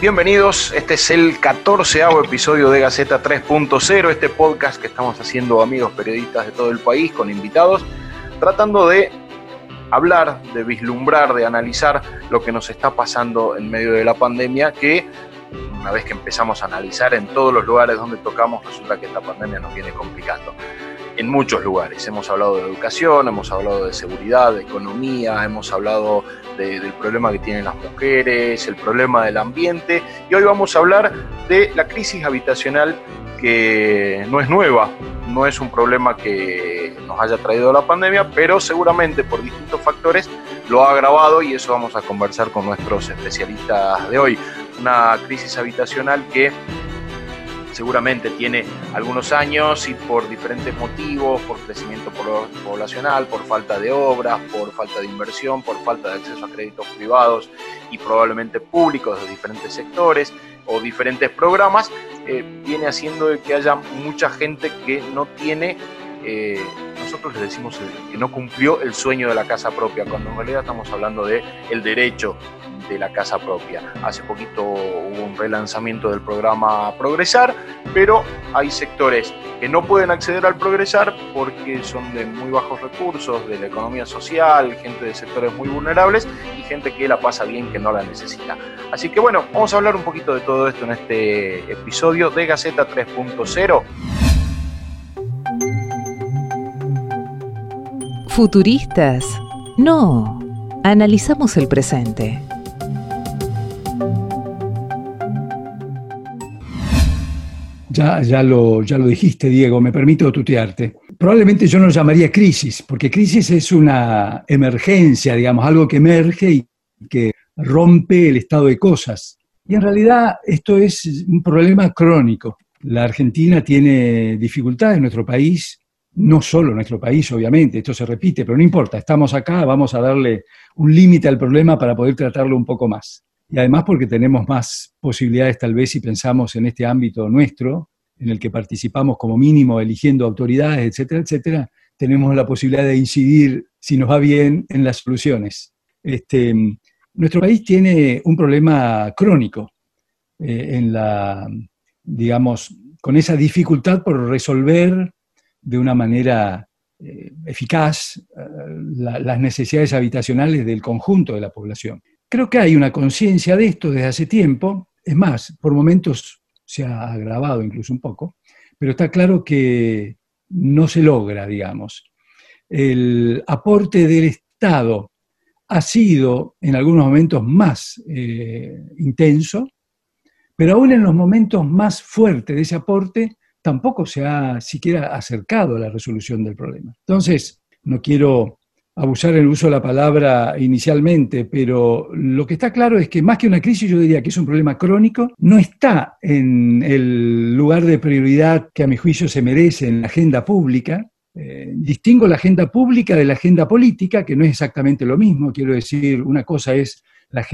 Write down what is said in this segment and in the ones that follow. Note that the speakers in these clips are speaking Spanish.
Bienvenidos, este es el 14 episodio de Gaceta 3.0, este podcast que estamos haciendo amigos periodistas de todo el país con invitados, tratando de hablar, de vislumbrar, de analizar lo que nos está pasando en medio de la pandemia, que una vez que empezamos a analizar en todos los lugares donde tocamos, resulta que esta pandemia nos viene complicando en muchos lugares. Hemos hablado de educación, hemos hablado de seguridad, de economía, hemos hablado del problema que tienen las mujeres, el problema del ambiente y hoy vamos a hablar de la crisis habitacional que no es nueva, no es un problema que nos haya traído la pandemia, pero seguramente por distintos factores lo ha agravado y eso vamos a conversar con nuestros especialistas de hoy. Una crisis habitacional que seguramente tiene algunos años y por diferentes motivos, por crecimiento poblacional, por falta de obras, por falta de inversión, por falta de acceso a créditos privados y probablemente públicos de diferentes sectores o diferentes programas, eh, viene haciendo que haya mucha gente que no tiene eh, nosotros le decimos que no cumplió el sueño de la casa propia, cuando en realidad estamos hablando de derecho de la casa propia. Hace poquito hubo un relanzamiento del programa Progresar, pero hay sectores que no pueden acceder al Progresar porque son de muy bajos recursos, de la economía social, gente de sectores muy vulnerables y gente que la pasa bien que no la necesita. Así que bueno, vamos a hablar un poquito de todo esto en este episodio de Gaceta 3.0. Futuristas. No, analizamos el presente. Ya, ya, lo, ya lo dijiste, Diego, me permito tutearte. Probablemente yo no lo llamaría crisis, porque crisis es una emergencia, digamos, algo que emerge y que rompe el estado de cosas. Y en realidad esto es un problema crónico. La Argentina tiene dificultades nuestro país, no solo nuestro país, obviamente, esto se repite, pero no importa, estamos acá, vamos a darle un límite al problema para poder tratarlo un poco más y además porque tenemos más posibilidades tal vez si pensamos en este ámbito nuestro, en el que participamos como mínimo eligiendo autoridades, etcétera, etcétera, tenemos la posibilidad de incidir, si nos va bien, en las soluciones. Este, nuestro país tiene un problema crónico eh, en la, digamos, con esa dificultad por resolver de una manera eh, eficaz eh, las necesidades habitacionales del conjunto de la población. Creo que hay una conciencia de esto desde hace tiempo, es más, por momentos se ha agravado incluso un poco, pero está claro que no se logra, digamos. El aporte del Estado ha sido en algunos momentos más eh, intenso, pero aún en los momentos más fuertes de ese aporte tampoco se ha siquiera acercado a la resolución del problema. Entonces, no quiero abusar el uso de la palabra inicialmente, pero lo que está claro es que más que una crisis, yo diría que es un problema crónico, no está en el lugar de prioridad que a mi juicio se merece en la agenda pública. Eh, distingo la agenda pública de la agenda política, que no es exactamente lo mismo. Quiero decir, una cosa es la,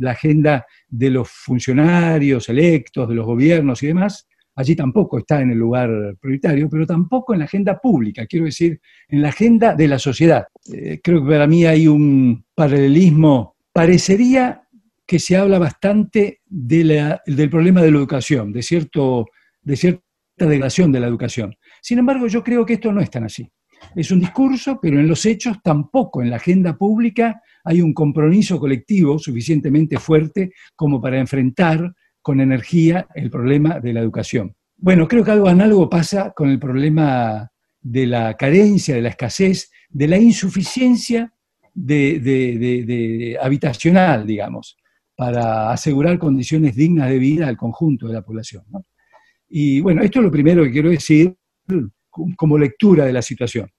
la agenda de los funcionarios electos, de los gobiernos y demás, allí tampoco está en el lugar prioritario, pero tampoco en la agenda pública, quiero decir, en la agenda de la sociedad. Eh, creo que para mí hay un paralelismo, parecería que se habla bastante del problema de la educación, de, cierto, de cierta degradación de la educación. Sin embargo, yo creo que esto no es tan así. Es un discurso, pero en los hechos tampoco en la agenda pública hay un compromiso colectivo suficientemente fuerte como para enfrentar con energía el problema de la educación. Bueno, creo que algo análogo pasa con el problema de la carencia, de la escasez, de la insuficiencia de, habitacional, digamos, para asegurar condiciones dignas de vida al conjunto de la población. Y bueno, esto es lo primero que quiero decir como lectura de la situación,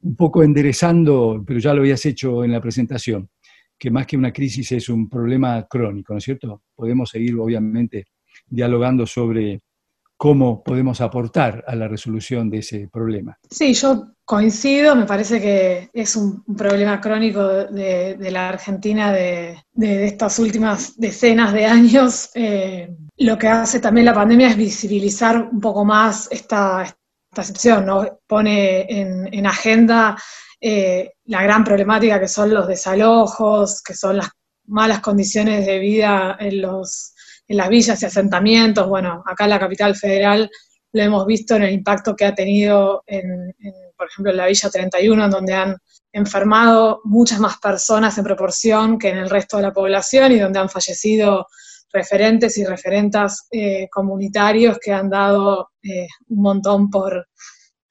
un poco enderezando, pero ya lo habías hecho en la presentación, que más que una crisis es un problema crónico, ¿no es cierto? Podemos seguir, obviamente, dialogando sobre cómo podemos aportar a la resolución de ese problema. Sí, yo coincido, me parece que es un, problema crónico de, la Argentina de, estas últimas decenas de años. Eh, lo que hace también la pandemia es visibilizar un poco más esta, situación, ¿no? pone en, agenda eh, la gran problemática que son los desalojos, que son las malas condiciones de vida en los en las villas y asentamientos. Bueno, acá en la capital federal lo hemos visto en el impacto que ha tenido, en, por ejemplo, en la Villa 31, en donde han enfermado muchas más personas en proporción que en el resto de la población y donde han fallecido referentes y referentas eh, comunitarios que han dado eh, un montón por,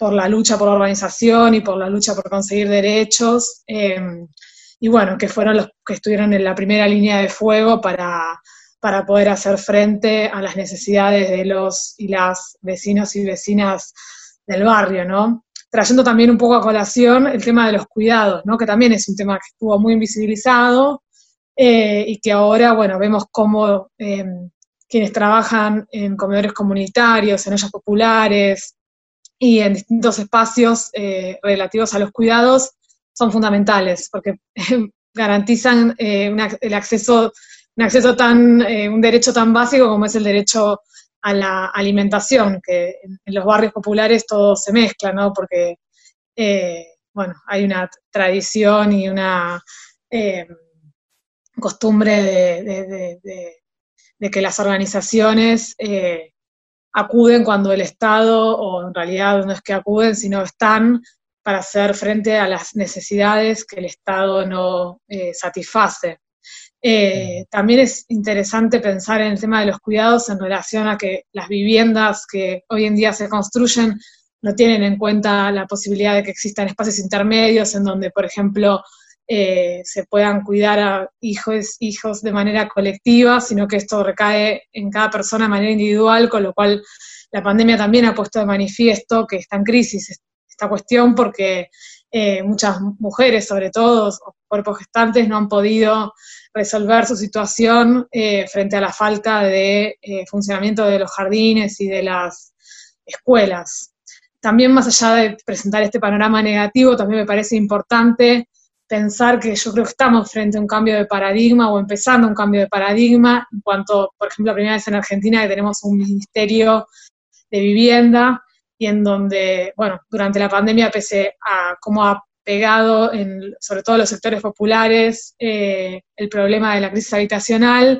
por la lucha por la organización y por la lucha por conseguir derechos. Eh, y bueno, que fueron los que estuvieron en la primera línea de fuego para para poder hacer frente a las necesidades de los y las vecinos y vecinas del barrio, ¿no? Trayendo también un poco a colación el tema de los cuidados, ¿no? Que también es un tema que estuvo muy invisibilizado eh, y que ahora, bueno, vemos cómo em, quienes trabajan en comedores comunitarios, en ollas populares y en distintos espacios eh, relativos a los cuidados son fundamentales porque garantizan eh, el acceso un acceso tan, eh, un derecho tan básico como es el derecho a la alimentación, que en, los barrios populares todo se mezcla, ¿no? Porque, bueno, hay una tradición y una costumbre de, que las organizaciones acuden cuando el Estado, o en realidad no es que acuden, sino están para hacer frente a las necesidades que el Estado no satisface. Eh, también es interesante pensar en el tema de los cuidados en relación a que las viviendas que hoy en día se construyen no tienen en cuenta la posibilidad de que existan espacios intermedios en donde, por ejemplo, eh, se puedan cuidar a hijos, hijos de manera colectiva, sino que esto recae en cada persona de manera individual, con lo cual la pandemia también ha puesto de manifiesto que está en crisis esta cuestión porque eh, muchas mujeres, sobre todo, o cuerpos gestantes, no han podido resolver su situación eh, frente a la falta de funcionamiento de los jardines y de las escuelas. También más allá de presentar este panorama negativo, también me parece importante pensar que yo creo que estamos frente a un cambio de paradigma o empezando un cambio de paradigma en cuanto, por ejemplo, la primera vez en Argentina que tenemos un ministerio de vivienda y en donde, bueno, durante la pandemia, pese a cómo ha pegado, en, sobre todo en los sectores populares, eh, el problema de la crisis habitacional,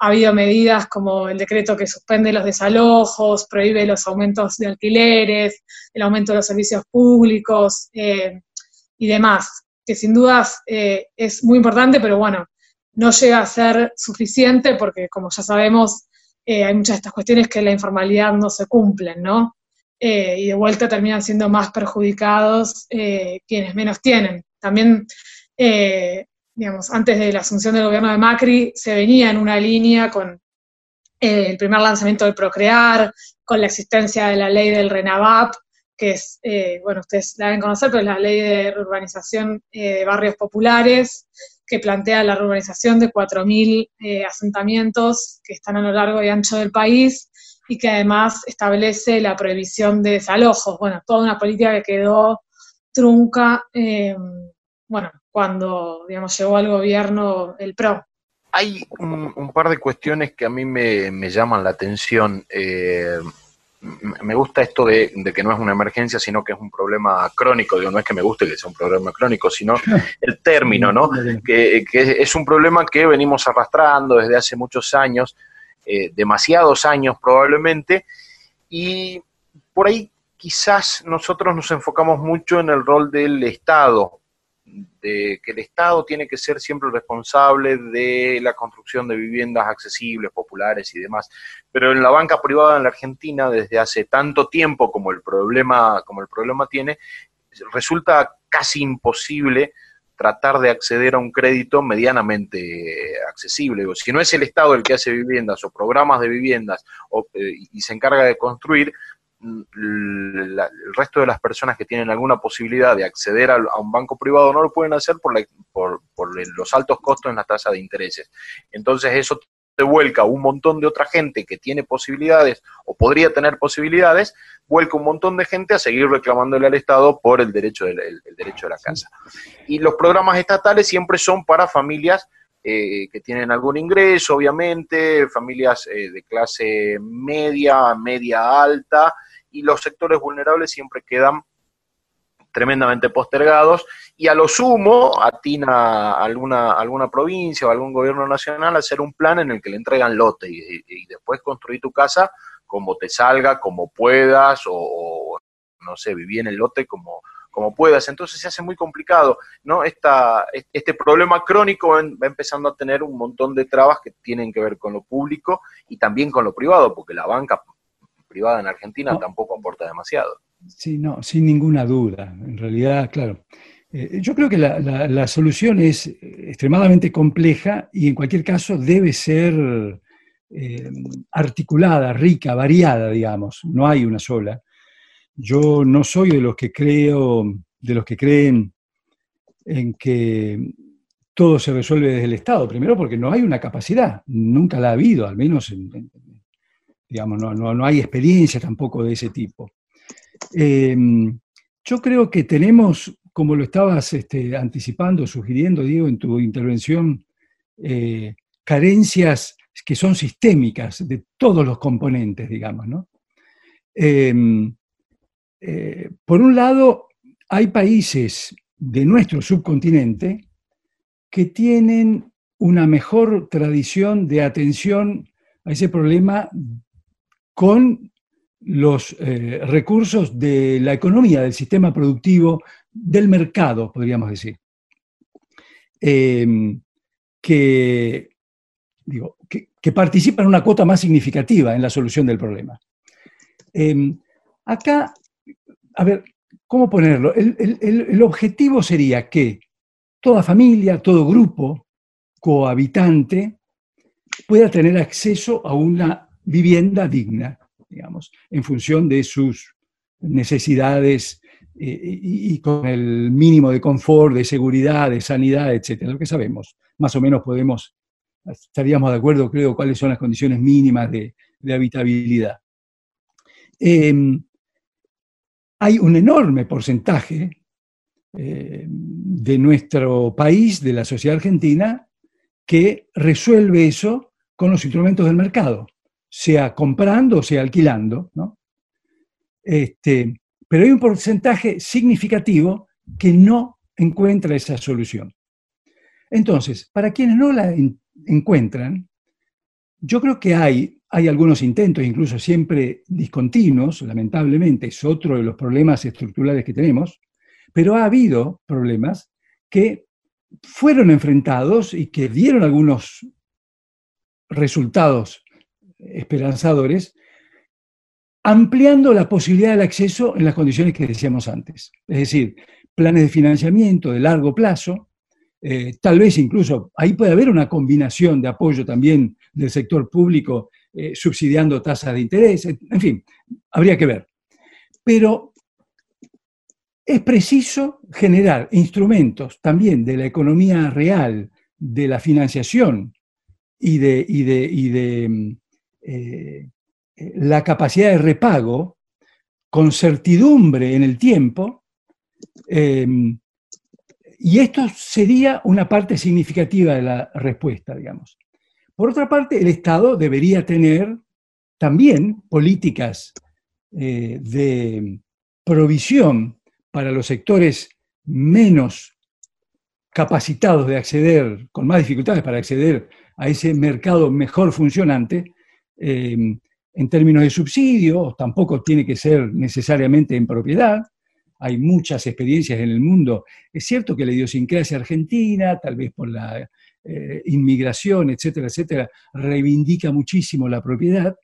ha habido medidas como el decreto que suspende los desalojos, prohíbe los aumentos de alquileres, el aumento de los servicios públicos eh, y demás, que sin dudas eh, es muy importante, pero bueno, no llega a ser suficiente porque, como ya sabemos, hay muchas de estas cuestiones que la informalidad no se cumplen, ¿no? Eh, y de vuelta terminan siendo más perjudicados eh, quienes menos tienen. También, eh, digamos, antes de la asunción del gobierno de Macri se venía en una línea con el primer lanzamiento del Procrear, con la existencia de la ley del RENAVAP, que es, bueno, ustedes la deben conocer, pero es la ley de urbanización de barrios populares, que plantea la urbanización de 4.000 asentamientos que están a lo largo y ancho del país, y que además establece la prohibición de desalojos. Bueno, toda una política que quedó trunca, eh, bueno, cuando, digamos, llegó al gobierno el PRO. Hay un, par de cuestiones que a mí me, llaman la atención. Me gusta esto de, que no es una emergencia, sino que es un problema crónico. Digo, no es que me guste que sea un problema crónico, sino el término, ¿no? Que, que es un problema que venimos arrastrando desde hace muchos años eh, demasiados años probablemente, y por ahí quizás nosotros nos enfocamos mucho en el rol del Estado, de que el Estado tiene que ser siempre responsable de la construcción de viviendas accesibles, populares y demás. Pero en la banca privada en la Argentina, desde hace tanto tiempo como el problema, como el problema tiene, resulta casi imposible tratar de acceder a un crédito medianamente accesible. Si no es el Estado el que hace viviendas o programas de viviendas eh, y se encarga de construir, mm, el resto de las personas que tienen alguna posibilidad de acceder a, un banco privado no lo pueden hacer por, por, los altos costos en la tasa de intereses. Entonces eso vuelca un montón de otra gente que tiene posibilidades o podría tener posibilidades, vuelca un montón de gente a seguir reclamándole al Estado por el derecho, del, el, derecho de la casa. Y los programas estatales siempre son para familias eh, que tienen algún ingreso, obviamente, familias eh, de clase media, media alta, y los sectores vulnerables siempre quedan tremendamente postergados y a lo sumo atina alguna, alguna provincia o algún gobierno nacional a hacer un plan en el que le entregan lote y, después construir tu casa como te salga, como puedas o, no sé, viví en el lote como, como puedas. Entonces se hace muy complicado, ¿no? Esta, este problema crónico va empezando a tener un montón de trabas que tienen que ver con lo público y también con lo privado, porque la banca privada en Argentina tampoco aporta demasiado. Sí, no, sin ninguna duda. En realidad, claro. Eh, yo creo que la, solución es extremadamente compleja y en cualquier caso debe ser eh, articulada, rica, variada, digamos. No hay una sola. Yo no soy de los que creo, de los que creen en que todo se resuelve desde el Estado. Primero porque no hay una capacidad, nunca la ha habido, al menos digamos, no, no hay experiencia tampoco de ese tipo. Em, yo creo que tenemos, como lo estabas este, anticipando, sugiriendo, Diego, en tu intervención, eh, carencias que son sistémicas de todos los componentes, digamos, ¿no? Em, eh, por un lado, hay países de nuestro subcontinente que tienen una mejor tradición de atención a ese problema con los eh, recursos de la economía, del sistema productivo, del mercado, podríamos decir, em, que, digo, que, participan en una cuota más significativa en la solución del problema. Em, acá, a ver, ¿cómo ponerlo? el objetivo sería que toda familia, todo grupo cohabitante pueda tener acceso a una vivienda digna digamos, en función de sus necesidades eh, y, con el mínimo de confort, de seguridad, de sanidad, etcétera, lo que sabemos. Más o menos podemos, estaríamos de acuerdo, creo, cuáles son las condiciones mínimas de, habitabilidad. Em, hay un enorme porcentaje eh, de nuestro país, de la sociedad argentina, que resuelve eso con los instrumentos del mercado sea comprando o sea alquilando, ¿no? Este, pero hay un porcentaje significativo que no encuentra esa solución. Entonces, para quienes no la encuentran, yo creo que hay, hay algunos intentos, incluso siempre discontinuos, lamentablemente, es otro de los problemas estructurales que tenemos, pero ha habido problemas que fueron enfrentados y que dieron algunos resultados esperanzadores, ampliando la posibilidad del acceso en las condiciones que decíamos antes. Es decir, planes de financiamiento de largo plazo, eh, tal vez incluso ahí puede haber una combinación de apoyo también del sector público eh, subsidiando tasas de interés, en fin, habría que ver. Pero es preciso generar instrumentos también de la economía real, de la financiación y de, y de mm, eh, la capacidad de repago con certidumbre en el tiempo, em, y esto sería una parte significativa de la respuesta, digamos. Por otra parte, el Estado debería tener también políticas eh, de provisión para los sectores menos capacitados de acceder, con más dificultades para acceder a ese mercado mejor funcionante, Em, en términos de subsidio, tampoco tiene que ser necesariamente en propiedad. Hay muchas experiencias en el mundo. Es cierto que la idiosincrasia argentina, tal vez por la eh, inmigración, etcétera, etcétera, reivindica muchísimo la propiedad,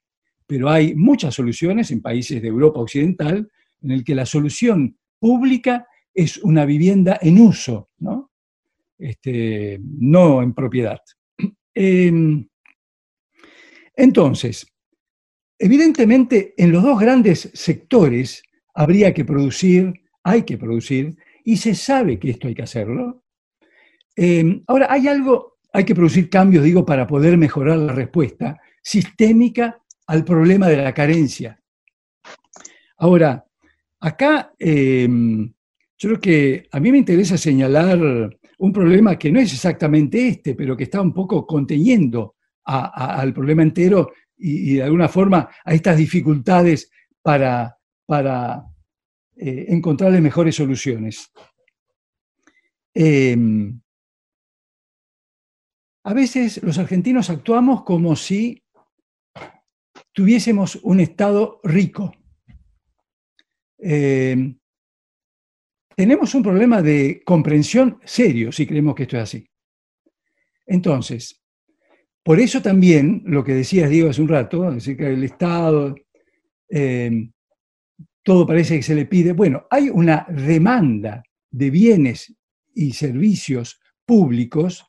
pero hay muchas soluciones en países de Europa Occidental en el que la solución pública es una vivienda en uso, no, este, no en propiedad. Em, entonces, evidentemente, en los dos grandes sectores habría que producir, hay que producir, y se sabe que esto hay que hacerlo. Em, ahora, hay algo hay que producir cambios, digo, para poder mejorar la respuesta sistémica al problema de la carencia. Ahora, acá em, yo creo que a mí me interesa señalar un problema que no es exactamente este, pero que está un poco conteniendo al problema entero y, de alguna forma a estas dificultades para, para eh, encontrarle mejores soluciones. Em, a veces los argentinos actuamos como si tuviésemos un Estado rico. Em, tenemos un problema de comprensión serio si creemos que esto es así. Entonces, por eso también lo que decías, Diego, hace un rato, acerca del Estado, em, todo parece que se le pide. Bueno, hay una demanda de bienes y servicios públicos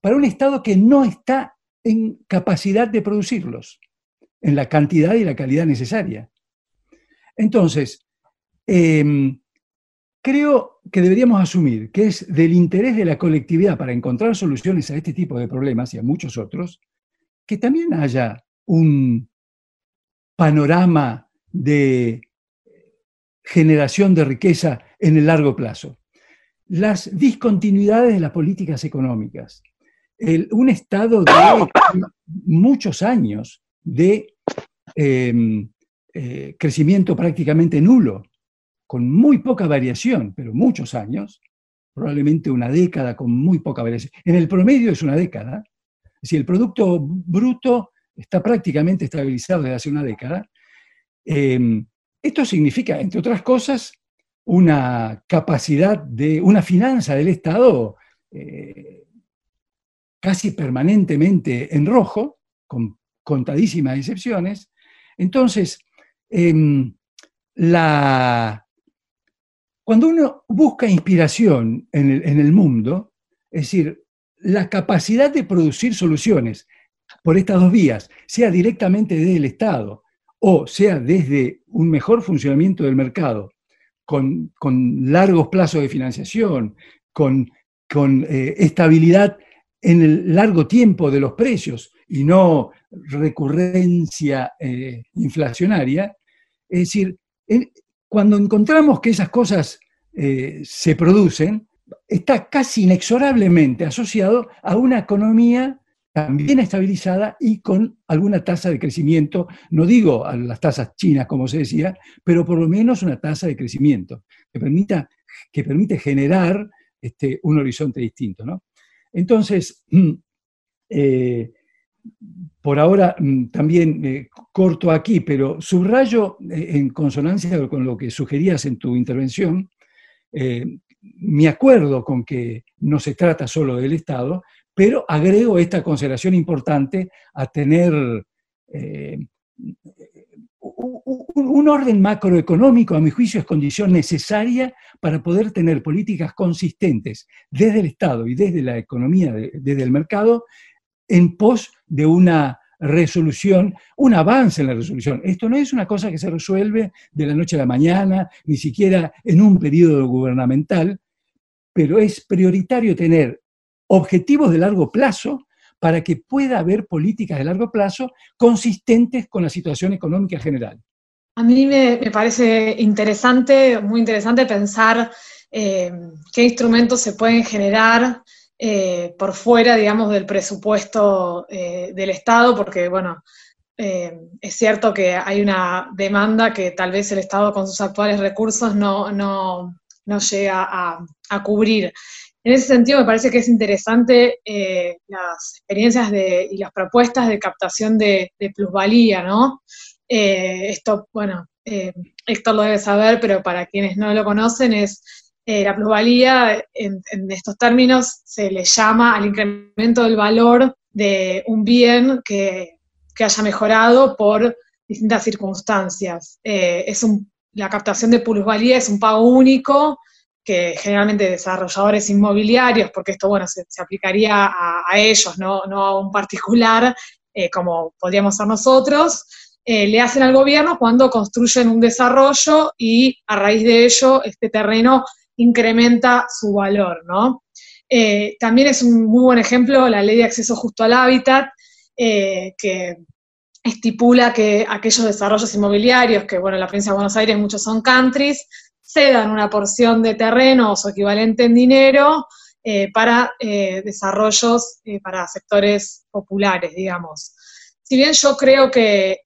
para un Estado que no está en capacidad de producirlos, en la cantidad y la calidad necesaria. Entonces, em, creo que deberíamos asumir que es del interés de la colectividad para encontrar soluciones a este tipo de problemas y a muchos otros, que también haya un panorama de generación de riqueza en el largo plazo. Las discontinuidades de las políticas económicas, un estado de muchos años de em, eh, crecimiento prácticamente nulo, con muy poca variación, pero muchos años, probablemente una década con muy poca variación. En el promedio es una década. Si el Producto Bruto está prácticamente estabilizado desde hace una década. Em, esto significa, entre otras cosas, una capacidad de, una finanza del Estado eh, casi permanentemente en rojo, con contadísimas excepciones. Entonces, em, la, cuando uno busca inspiración en el, mundo, es decir, la capacidad de producir soluciones por estas dos vías, sea directamente desde el Estado o sea desde un mejor funcionamiento del mercado, con, largos plazos de financiación, con, eh, estabilidad en el largo tiempo de los precios y no recurrencia eh, inflacionaria, es decir, cuando encontramos que esas cosas eh, se producen, está casi inexorablemente asociado a una economía también estabilizada y con alguna tasa de crecimiento, no digo a las tasas chinas, como se decía, pero por lo menos una tasa de crecimiento que, permita, que permite generar este, un horizonte distinto. Entonces, eh, por ahora mm, también eh, corto aquí, pero subrayo en consonancia con lo que sugerías en tu intervención, eh, mi acuerdo con que no se trata solo del Estado, pero agrego esta consideración importante a tener un orden macroeconómico, a mi juicio, es condición necesaria para poder tener políticas consistentes desde el Estado y desde la economía, desde el mercado, en pos de una resolución, un avance en la resolución. Esto no es una cosa que se resuelve de la noche a la mañana, ni siquiera en un periodo gubernamental, pero es prioritario tener objetivos de largo plazo para que pueda haber políticas de largo plazo consistentes con la situación económica general. A mí me, parece interesante, muy interesante pensar eh, qué instrumentos se pueden generar eh, por fuera, digamos, del presupuesto eh, del Estado, porque, bueno, eh, es cierto que hay una demanda que tal vez el Estado con sus actuales recursos no, llega a, cubrir. En ese sentido, me parece que es interesante las experiencias y las propuestas de captación de, de plusvalía, ¿no? esto, bueno, Héctor lo debe saber, pero para quienes no lo conocen, es eh, la plusvalía, en, estos términos, se le llama al incremento del valor de un bien que, haya mejorado por distintas circunstancias. Eh, es la captación de plusvalía es un pago único que generalmente desarrolladores inmobiliarios, porque esto bueno se, aplicaría a, ellos, no, a un particular, eh, como podríamos ser nosotros, le hacen al gobierno cuando construyen un desarrollo y a raíz de ello este terreno incrementa su valor, ¿no? Eh, también es un muy buen ejemplo la ley de acceso justo al hábitat, eh, que estipula que aquellos desarrollos inmobiliarios, que bueno, en la provincia de Buenos Aires muchos son countries, cedan una porción de terreno o su equivalente en dinero eh, para desarrollos para sectores populares, digamos. Si bien yo creo que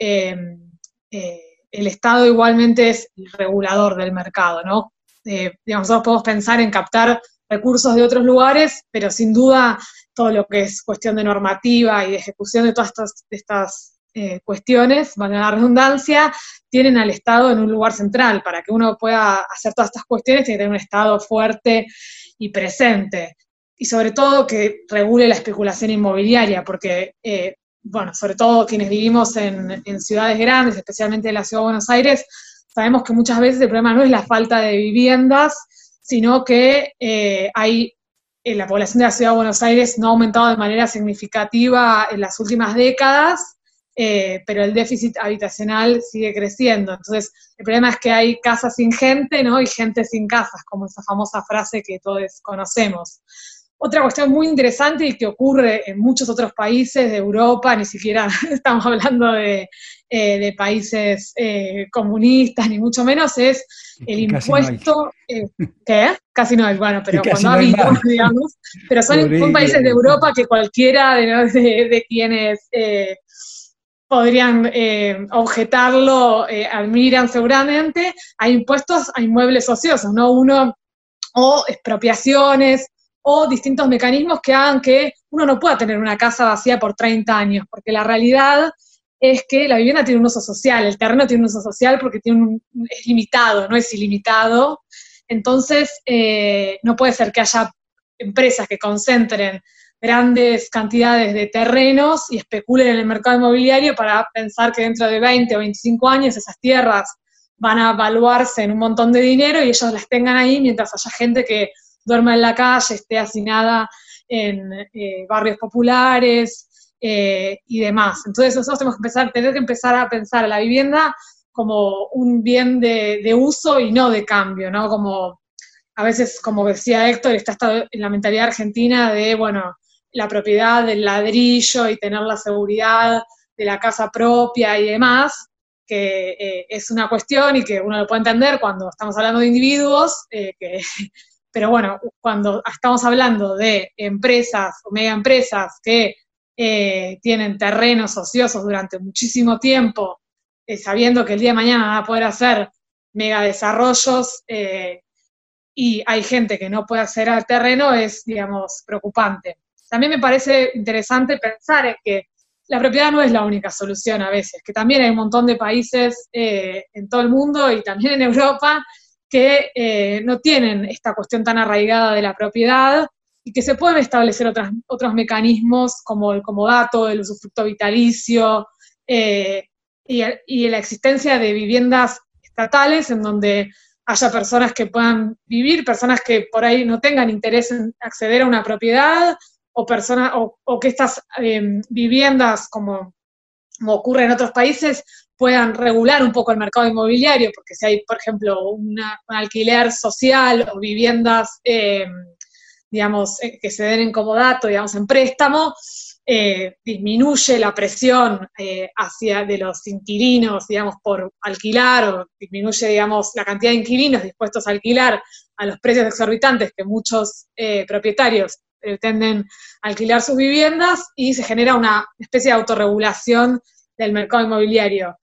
el Estado igualmente es el regulador del mercado, ¿no? Digamos, nosotros podemos pensar en captar recursos de otros lugares, pero sin duda todo lo que es cuestión de normativa y de ejecución de todas estas, eh, cuestiones, van a la redundancia, tienen al Estado en un lugar central. Para que uno pueda hacer todas estas cuestiones, tiene que tener un Estado fuerte y presente. Y sobre todo que regule la especulación inmobiliaria, porque, eh, bueno, sobre todo quienes vivimos en, en ciudades grandes, especialmente en la ciudad de Buenos Aires, sabemos que muchas veces el problema no es la falta de viviendas, sino que eh, hay, eh, la población de la ciudad de Buenos Aires no ha aumentado de manera significativa en las últimas décadas, eh, pero el déficit habitacional sigue creciendo. Entonces, el problema es que hay casas sin gente, ¿no? Y gente sin casas, como esa famosa frase que todos conocemos. Otra cuestión muy interesante y que ocurre en muchos otros países de Europa, ni siquiera estamos hablando de, eh, países eh, comunistas, ni mucho menos, es el impuesto, eh, ¿qué? Casi no hay, bueno, pero cuando ha digamos, pero son, países de Europa que cualquiera de, quienes podrían objetarlo admiran seguramente, hay impuestos a inmuebles ociosos, ¿no? Uno, o expropiaciones, o distintos mecanismos que hagan que uno no pueda tener una casa vacía por 30 años, porque la realidad es que la vivienda tiene un uso social, el terreno tiene un uso social porque tiene un, es limitado, no es ilimitado. Entonces, eh, no puede ser que haya empresas que concentren grandes cantidades de terrenos y especulen en el mercado inmobiliario para pensar que dentro de 20 o 25 años esas tierras van a evaluarse en un montón de dinero y ellos las tengan ahí mientras haya gente que duerma en la calle, esté hacinada en eh, barrios populares eh, y demás. Entonces nosotros tenemos que empezar, tener que empezar a pensar a la vivienda como un bien de, uso y no de cambio, ¿no? Como a veces, como decía Héctor, está en la mentalidad argentina de, bueno, la propiedad del ladrillo y tener la seguridad de la casa propia y demás, que eh, es una cuestión y que uno lo puede entender cuando estamos hablando de individuos, que pero bueno, cuando estamos hablando de empresas o mega empresas que eh, tienen terrenos ociosos durante muchísimo tiempo, eh, sabiendo que el día de mañana van a poder hacer mega desarrollos eh, y hay gente que no puede acceder al terreno, es, digamos, preocupante. También me parece interesante pensar en que la propiedad no es la única solución a veces, que también hay un montón de países en todo el mundo y también en Europa que no tienen esta cuestión tan arraigada de la propiedad y que se pueden establecer otras, otros mecanismos como el comodato, el usufructo vitalicio eh, y, la existencia de viviendas estatales en donde haya personas que puedan vivir, personas que por ahí no tengan interés en acceder a una propiedad o, personas, o, que estas eh, viviendas, como, como ocurre en otros países, puedan regular un poco el mercado inmobiliario, porque si hay, por ejemplo, un alquiler social o viviendas, eh, digamos, eh, que se den en comodato, digamos, en préstamo, eh, disminuye la presión hacia de los inquilinos, digamos, por alquilar, o disminuye, digamos, la cantidad de inquilinos dispuestos a alquilar a los precios exorbitantes que muchos propietarios pretenden alquilar sus viviendas y se genera una especie de autorregulación del mercado inmobiliario.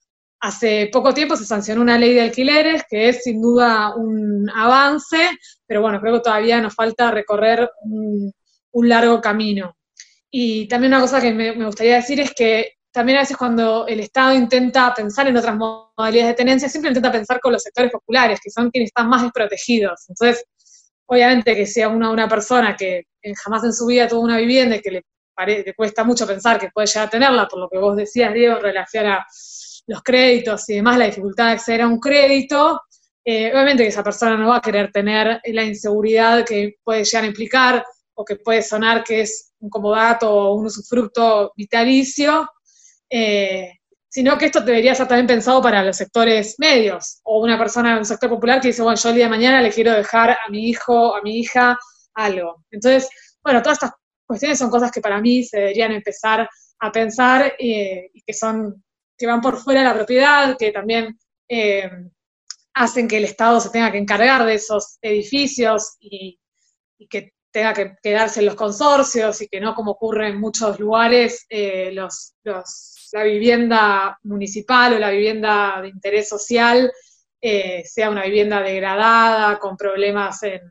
Hace poco tiempo se sancionó una ley de alquileres que es sin duda un avance, pero bueno, creo que todavía nos falta recorrer un, largo camino. Y también una cosa que me, gustaría decir es que también a veces cuando el Estado intenta pensar en otras modalidades de tenencia, siempre intenta pensar con los sectores populares, que son quienes están más desprotegidos. Entonces, obviamente que sea una, una persona que jamás en su vida tuvo una vivienda y que le, le cuesta mucho pensar que puede llegar a tenerla, por lo que vos decías, Diego, en relación a los créditos y demás, la dificultad de acceder a un crédito, eh, obviamente que esa persona no va a querer tener la inseguridad que puede llegar a implicar o que puede sonar que es un comodato o un usufructo vitalicio, eh, sino que esto debería ser también pensado para los sectores medios o una persona de un sector popular que dice, bueno, yo el día de mañana le quiero dejar a mi hijo, a mi hija algo. Entonces, bueno, todas estas cuestiones son cosas que para mí se deberían empezar a pensar eh, y que son, que van por fuera de la propiedad, que también eh, hacen que el Estado se tenga que encargar de esos edificios y, que tenga que quedarse en los consorcios y que no como ocurre en muchos lugares, eh, la vivienda municipal o la vivienda de interés social sea una vivienda degradada, con problemas en,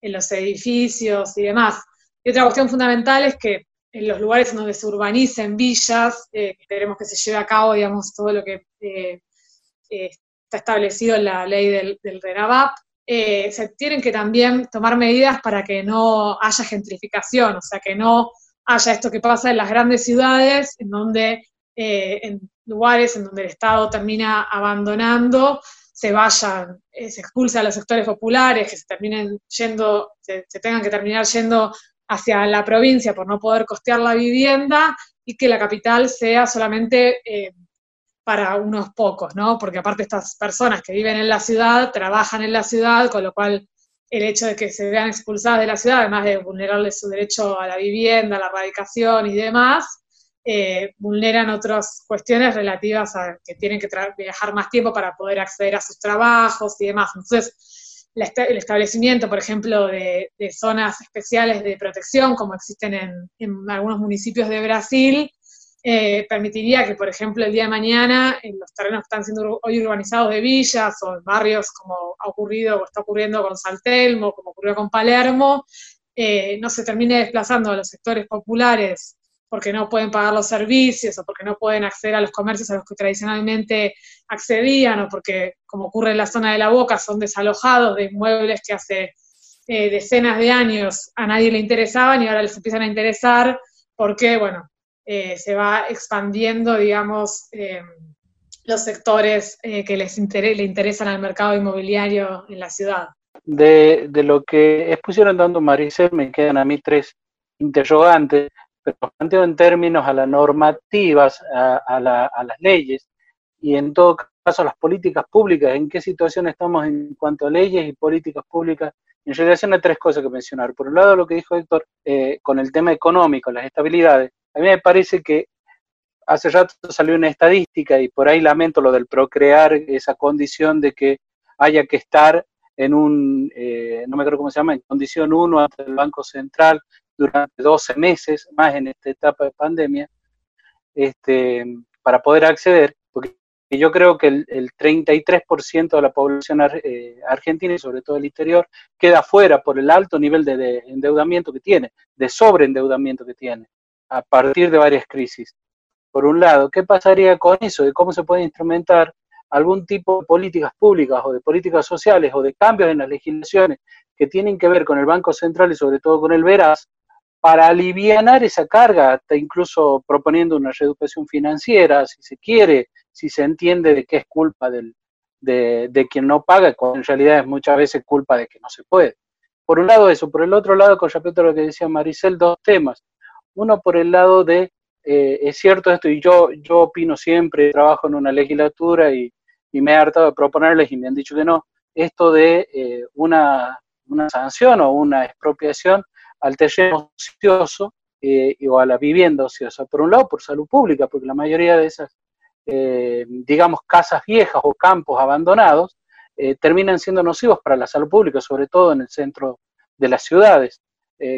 en los edificios y demás. Y otra cuestión fundamental es que en los lugares donde se urbanicen villas, eh, queremos que se lleve a cabo, digamos, todo lo que eh, eh, está establecido en la ley del, del eh, se tienen que también tomar medidas para que no haya gentrificación, o sea, que no haya esto que pasa en las grandes ciudades, en donde, en lugares en donde el Estado termina abandonando, se vayan, se expulsa a los sectores populares, que se terminen yendo, se tengan que terminar yendo hacia la provincia por no poder costear la vivienda y que la capital sea solamente eh, para unos pocos, ¿no? Porque aparte estas personas que viven en la ciudad trabajan en la ciudad, con lo cual el hecho de que se vean expulsadas de la ciudad, además de vulnerarles su derecho a la vivienda, a la radicación y demás, eh, vulneran otras cuestiones relativas a que tienen que viajar más tiempo para poder acceder a sus trabajos y demás. Entonces, el establecimiento, por ejemplo, de, zonas especiales de protección, como existen en, algunos municipios de Brasil, eh, permitiría que, por ejemplo, el día de mañana, en los terrenos que están siendo hoy urbanizados de villas o en barrios como ha ocurrido o está ocurriendo con Saltelmo, como ocurrió con Palermo, eh, no se termine desplazando a los sectores populares porque no pueden pagar los servicios o porque no pueden acceder a los comercios a los que tradicionalmente accedían o porque, como ocurre en la zona de la Boca, son desalojados de inmuebles que hace eh, decenas de años a nadie le interesaban y ahora les empiezan a interesar porque, bueno, eh, se va expandiendo, digamos, eh, los sectores que les le interesan al mercado inmobiliario en la ciudad. De, de lo que expusieron dando Maricel, me quedan a mí tres interrogantes pero planteo en términos a las normativas, a, las leyes y en todo caso a las políticas públicas, en qué situación estamos en cuanto a leyes y políticas públicas en relación a tres cosas que mencionar. Por un lado, lo que dijo Héctor eh, con el tema económico, las estabilidades. A mí me parece que hace rato salió una estadística y por ahí lamento lo del procrear, esa condición de que haya que estar en un, eh, no me acuerdo cómo se llama, en condición 1 ante el Banco Central durante 12 meses, más en esta etapa de pandemia, este, para poder acceder, porque yo creo que el, 33% de la población eh, argentina y sobre todo el interior queda fuera por el alto nivel de, endeudamiento que tiene, de sobreendeudamiento que tiene, a partir de varias crisis. Por un lado, ¿qué pasaría con eso? ¿De cómo se puede instrumentar algún tipo de políticas públicas o de políticas sociales o de cambios en las legislaciones que tienen que ver con el Banco Central y sobre todo con el Veraz, para aliviar esa carga, hasta incluso proponiendo una reeducación financiera, si se quiere, si se entiende de qué es culpa del, de, quien no paga, cuando en realidad es muchas veces culpa de que no se puede. Por un lado eso, por el otro lado, con respecto a lo que decía Maricel, dos temas. Uno por el lado de, eh, es cierto esto, y yo, yo opino siempre, trabajo en una legislatura y, me he hartado de proponerles y me han dicho que no, esto de eh, una, una sanción o una expropiación al terreno ocioso eh, o a la vivienda ociosa. Por un lado, por salud pública, porque la mayoría de esas, eh, digamos, casas viejas o campos abandonados eh, terminan siendo nocivos para la salud pública, sobre todo en el centro de las ciudades.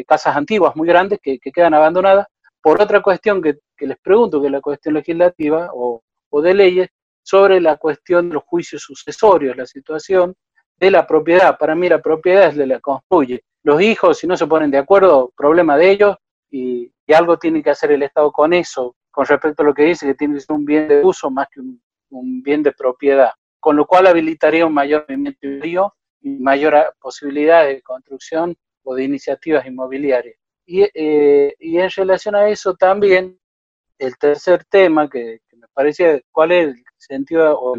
casas antiguas muy grandes que, quedan abandonadas. Por otra cuestión que, les pregunto, que es la cuestión legislativa o, o de leyes, sobre la cuestión de los juicios sucesorios, la situación de la propiedad. Para mí la propiedad es de la construye los hijos, si no se ponen de acuerdo, problema de ellos, y, algo tiene que hacer el Estado con eso, con respecto a lo que dice, que tiene que ser un bien de uso más que un, bien de propiedad, con lo cual habilitaría un mayor movimiento y mayor posibilidad de construcción o de iniciativas inmobiliarias. Y, eh, y en relación a eso también, el tercer tema que, me parecía, cuál es el sentido o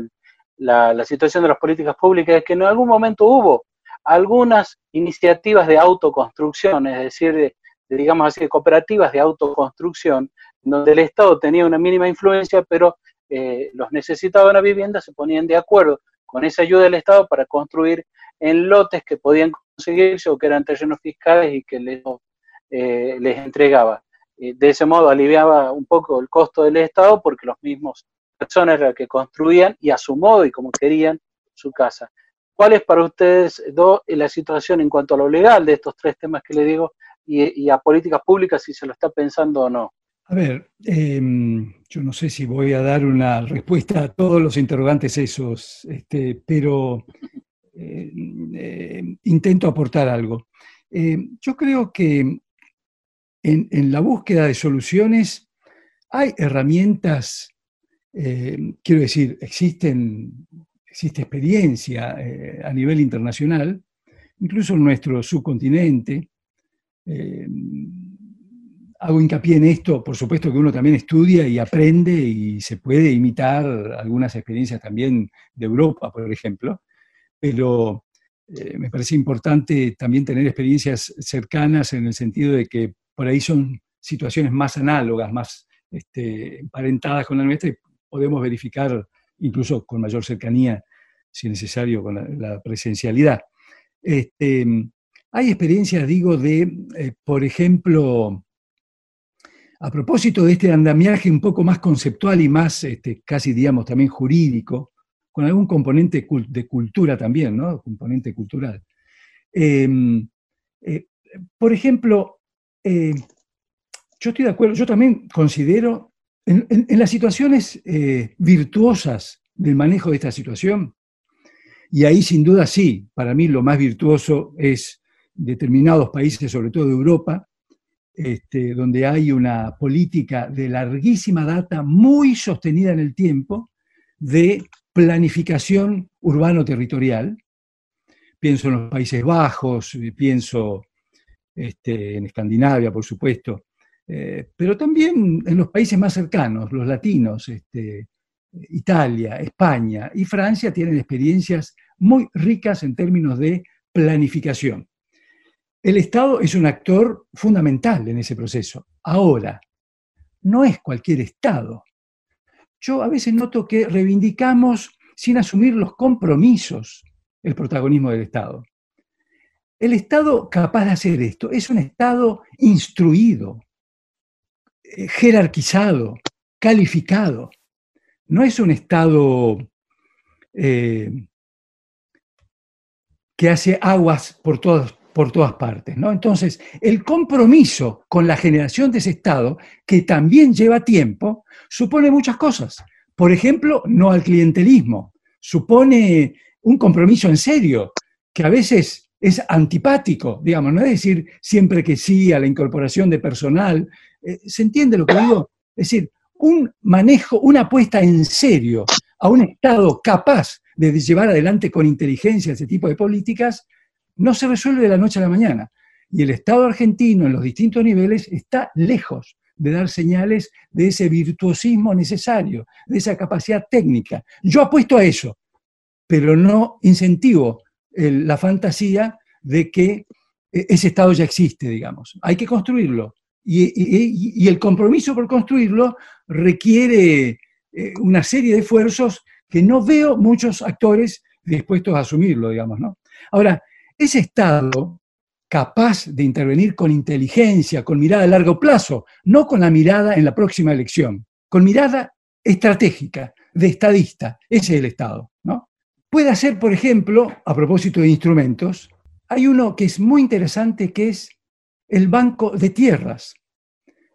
la, la situación de las políticas públicas, es que en algún momento hubo algunas iniciativas de autoconstrucción, es decir, de, digamos así, cooperativas de autoconstrucción, donde el Estado tenía una mínima influencia, pero eh, los necesitados de una vivienda se ponían de acuerdo con esa ayuda del Estado para construir en lotes que podían conseguirse o que eran terrenos fiscales y que el eh, les entregaba. Eh, de ese modo aliviaba un poco el costo del Estado porque los mismos personas eran las que construían y a su modo y como querían su casa. ¿Cuál es para ustedes la situación en cuanto a lo legal de estos tres temas que le digo y, a políticas públicas si se lo está pensando o no? A ver, em, yo no sé si voy a dar una respuesta a todos los interrogantes esos, este, pero eh, eh, intento aportar algo. Em, yo creo que en, la búsqueda de soluciones hay herramientas, em, quiero decir, existen, existe experiencia eh, a nivel internacional, incluso en nuestro subcontinente. Hago hincapié en esto, por supuesto que uno también estudia y aprende y se puede imitar algunas experiencias también de Europa, por ejemplo, pero eh, me parece importante también tener experiencias cercanas en el sentido de que por ahí son situaciones más análogas, más este, emparentadas con la nuestra y podemos verificar incluso con mayor cercanía, si es necesario, con la, presencialidad. Este, hay experiencias, digo, de, eh, por ejemplo, a propósito de este andamiaje un poco más conceptual y más este, casi, digamos, también jurídico, con algún componente de cultura también, ¿no? Componente cultural. Em, eh, por ejemplo, eh, yo estoy de acuerdo, yo también considero, en, las situaciones eh, virtuosas del manejo de esta situación, y ahí sin duda sí, para mí lo más virtuoso es determinados países, sobre todo de Europa, este, donde hay una política de larguísima data, muy sostenida en el tiempo, de planificación urbano-territorial. Pienso en los Países Bajos, pienso este, en Escandinavia, por supuesto, eh, pero también en los países más cercanos, los latinos, este, Italia, España y Francia tienen experiencias muy ricas en términos de planificación. El Estado es un actor fundamental en ese proceso. Ahora, no es cualquier Estado. Yo a veces noto que reivindicamos sin asumir los compromisos el protagonismo del Estado. El Estado capaz de hacer esto es un Estado instruido, jerarquizado, calificado. No es un Estado eh, que hace aguas por todos, por todas partes. ¿no? Entonces, el compromiso con la generación de ese Estado, que también lleva tiempo, supone muchas cosas. Por ejemplo, no al clientelismo. Supone un compromiso en serio, que a veces es antipático, digamos, no es decir siempre que sí a la incorporación de personal. Eh, ¿Se entiende lo que digo? Es decir, un manejo, una apuesta en serio a un Estado capaz de llevar adelante con inteligencia ese tipo de políticas, no se resuelve de la noche a la mañana. Y el Estado argentino en los distintos niveles está lejos de dar señales de ese virtuosismo necesario, de esa capacidad técnica. Yo apuesto a eso, pero no incentivo la fantasía de que e, ese Estado ya existe, digamos. Hay que construirlo. Y, el compromiso por construirlo requiere eh, una serie de esfuerzos que no veo muchos actores dispuestos a asumirlo, digamos, ¿no? Ahora, ese Estado capaz de intervenir con inteligencia, con mirada a largo plazo, no con la mirada en la próxima elección, con mirada estratégica, de estadista, ese es el Estado. ¿no? Puede hacer, por ejemplo, a propósito de instrumentos, hay uno que es muy interesante que es el Banco de Tierras.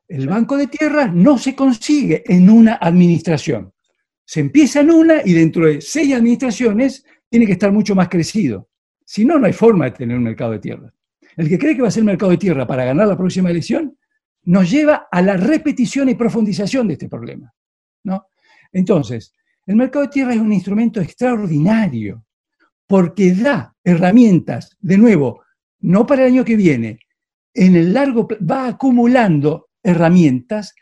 El Banco de Tierras no se consigue en una administración. Se empieza en una y dentro de seis administraciones tiene que estar mucho más crecido. Si no, no hay forma de tener un mercado de tierra. El que cree que va a ser mercado de tierra para ganar la próxima elección, nos lleva a la repetición y profundización de este problema. ¿no? Entonces, el mercado de tierra es un instrumento extraordinario porque da herramientas, de nuevo, no para el año que viene, en el largo va acumulando herramientas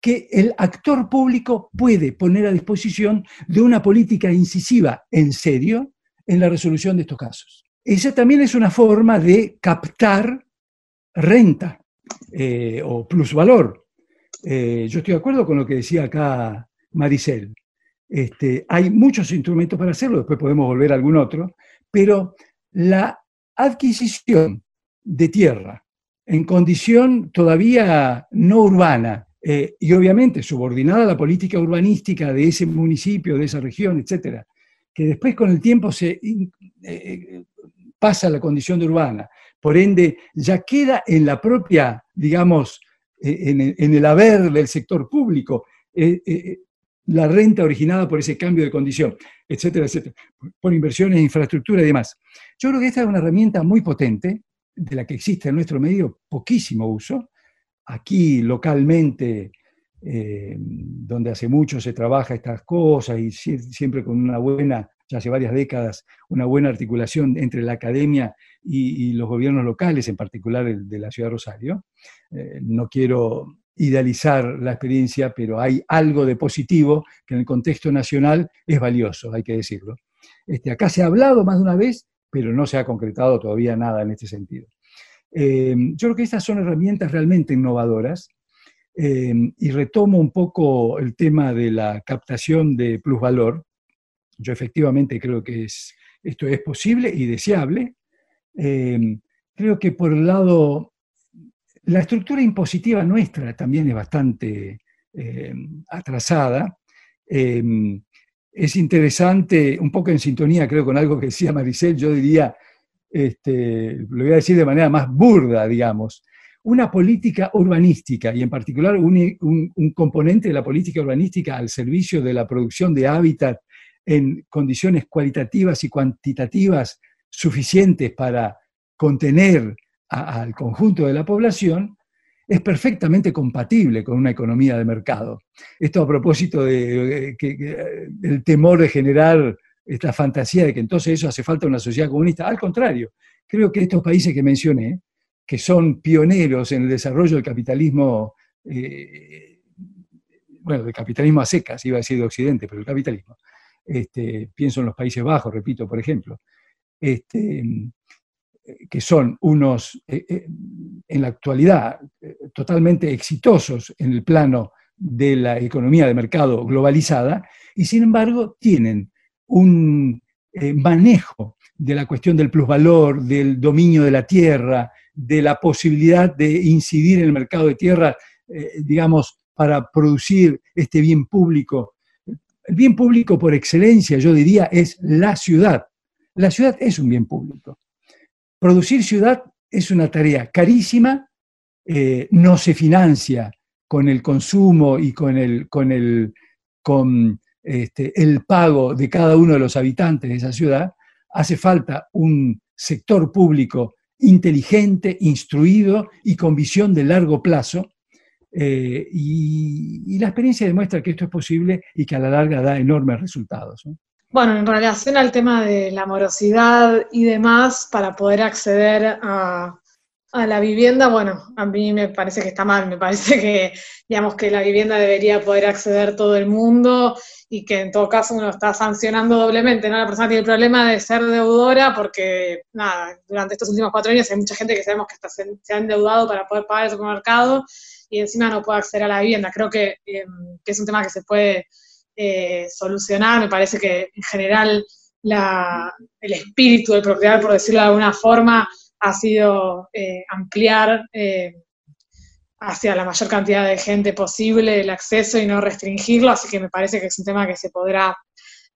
que el actor público puede poner a disposición de una política incisiva en serio en la resolución de estos casos. Esa también es una forma de captar renta eh, o plusvalor. Eh, yo estoy de acuerdo con lo que decía acá Maricel. Este, hay muchos instrumentos para hacerlo, después podemos volver a algún otro, pero la adquisición de tierra en condición todavía no urbana eh, y obviamente subordinada a la política urbanística de ese municipio, de esa región, etcétera, que después con el tiempo se eh, pasa a la condición de urbana. Por ende, ya queda en la propia, digamos, en, el haber del sector público, la renta originada por ese cambio de condición, etcétera, etcétera, por inversiones en infraestructura y demás. Yo creo que esta es una herramienta muy potente, de la que existe en nuestro medio poquísimo uso. Aquí localmente, eh, donde hace mucho se trabaja estas cosas y siempre con una buena, ya hace varias décadas, una buena articulación entre la academia y, los gobiernos locales, en particular el de la ciudad de Rosario. Eh, no quiero idealizar la experiencia, pero hay algo de positivo que en el contexto nacional es valioso, hay que decirlo. Este, acá se ha hablado más de una vez, pero no se ha concretado todavía nada en este sentido. Eh, yo creo que estas son herramientas realmente innovadoras eh, y retomo un poco el tema de la captación de plusvalor. Yo efectivamente creo que es, esto es posible y deseable. Eh, creo que por el lado la estructura impositiva nuestra también es bastante atrasada. Es interesante, un poco en sintonía creo con algo que decía Maricel, yo diría, este, lo voy a decir de manera más burda, digamos, una política urbanística y en particular un, un, componente de la política urbanística al servicio de la producción de hábitat en condiciones cualitativas y cuantitativas suficientes para contener al conjunto de la población, es perfectamente compatible con una economía de mercado. Esto a propósito de, del temor de generar esta fantasía de que entonces eso hace falta una sociedad comunista. Al contrario, creo que estos países que mencioné, que son pioneros en el desarrollo del capitalismo, eh, bueno, del capitalismo a secas, iba a decir de Occidente, pero el capitalismo, este, pienso en los Países Bajos, repito, por ejemplo, este, que son unos, eh, eh, en la actualidad, eh, totalmente exitosos en el plano de la economía de mercado globalizada, y sin embargo tienen un manejo de la cuestión del plusvalor, del dominio de la tierra, de la posibilidad de incidir en el mercado de tierra, digamos, para producir este bien público. El bien público por excelencia, yo diría, es la ciudad. La ciudad es un bien público. Producir ciudad es una tarea carísima, eh, no se financia con el consumo y con el, con el, con, este, el pago de cada uno de los habitantes de esa ciudad. Hace falta un sector público inteligente, instruido y con visión de largo plazo. Eh, y, la experiencia demuestra que esto es posible y que a la larga da enormes resultados. Bueno, en relación al tema de la morosidad y demás, para poder acceder a, la vivienda, bueno, a mí me parece que está mal, me parece que, digamos, que la vivienda debería poder acceder todo el mundo y que en todo caso uno está sancionando doblemente, ¿no? La persona tiene el problema de ser deudora porque, nada, durante estos últimos cuatro años hay mucha gente que sabemos que se, se ha endeudado para poder pagar el supermercado y encima no puede acceder a la vivienda. Creo que, que es un tema que se puede eh, solucionar. Me parece que en general el espíritu del propiedad, por decirlo de alguna forma, ha sido eh, ampliar eh, hacia la mayor cantidad de gente posible el acceso y no restringirlo, así que me parece que es un tema que se podrá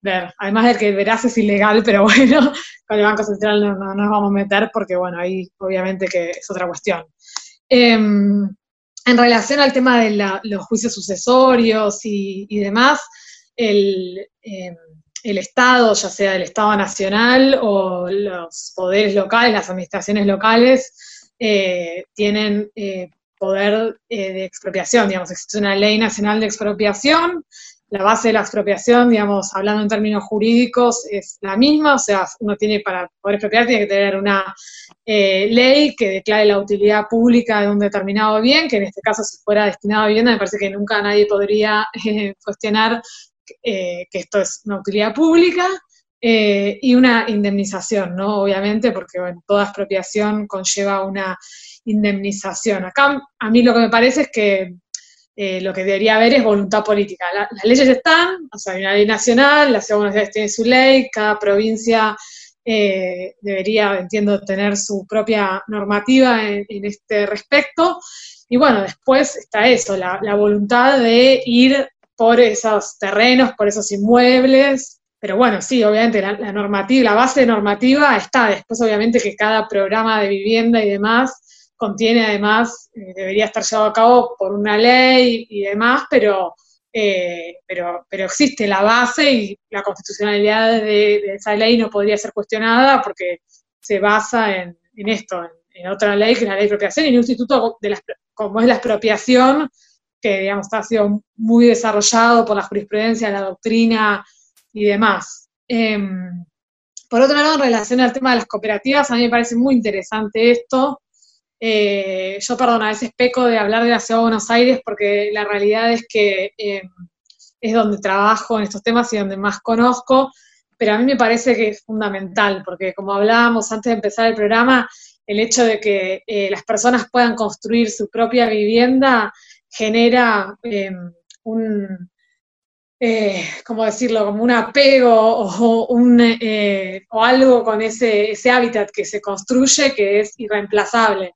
ver. Además de que verás es ilegal, pero bueno, con el Banco Central no, nos vamos a meter porque, bueno, ahí obviamente que es otra cuestión. Em, en relación al tema de los juicios sucesorios y demás, el, em, el, Estado, ya sea el Estado nacional o los poderes locales, las administraciones locales, eh, tienen eh, poder eh, de expropiación, digamos, existe una ley nacional de expropiación, la base de la expropiación, digamos, hablando en términos jurídicos, es la misma, o sea, uno tiene para poder expropiar, tiene que tener una ley que declare la utilidad pública de un determinado bien, que en este caso si fuera destinado a vivienda, me parece que nunca nadie podría cuestionar eh, que esto es una utilidad pública, eh, y una indemnización, ¿no? Obviamente, porque toda expropiación conlleva una indemnización. Acá a mí lo que me parece es que eh, lo que debería haber es voluntad política. las leyes están, o sea, hay una ley nacional, la Ciudad de Buenos Aires tiene su ley, cada provincia debería, entiendo, tener su propia normativa en, este respecto. Y bueno, después está eso, la, voluntad de ir por esos terrenos, por esos inmuebles. Pero bueno, sí, obviamente la, normativa, la base normativa está. Después, obviamente, que cada programa de vivienda y demás contiene además, eh, debería estar llevado a cabo por una ley y demás, pero eh, pero, pero existe la base y la constitucionalidad de, esa ley no podría ser cuestionada porque se basa en, esto, en, otra ley que es la ley de expropiación y en un instituto de como es la expropiación, que digamos ha sido muy desarrollado por la jurisprudencia, la doctrina y demás. Em, por otro lado, en relación al tema de las cooperativas, a mí me parece muy interesante esto, eh, yo, perdón, a veces peco de hablar de la Ciudad de Buenos Aires porque la realidad es que eh, es donde trabajo en estos temas y donde más conozco, pero a mí me parece que es fundamental, porque como hablábamos antes de empezar el programa, el hecho de que eh, las personas puedan construir su propia vivienda genera un, ¿cómo decirlo?, como un apego o, un, o algo con ese, ese hábitat que se construye que es irreemplazable.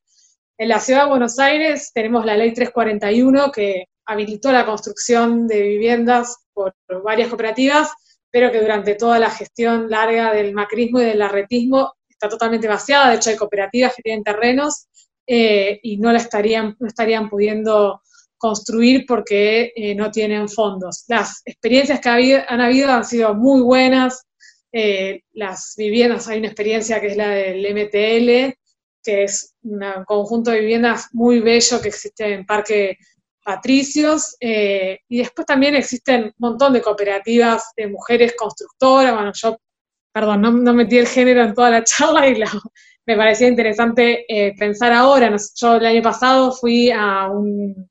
En la ciudad de Buenos Aires tenemos la ley 341 que habilitó la construcción de viviendas por varias cooperativas, pero que durante toda la gestión larga del macrismo y del arretismo está totalmente vaciada. De hecho, hay cooperativas que tienen terrenos eh, y no la estarían, no estarían pudiendo construir porque eh, no tienen fondos. Las experiencias que han habido han sido muy buenas. Eh, las viviendas, hay una experiencia que es la del MTL, que es un conjunto de viviendas muy bello que existe en Parque Patricios, eh, y después también existen un montón de cooperativas de mujeres constructoras, bueno, yo, perdón, no, metí el género en toda la charla y me parecía interesante pensar ahora, yo el año pasado fui a un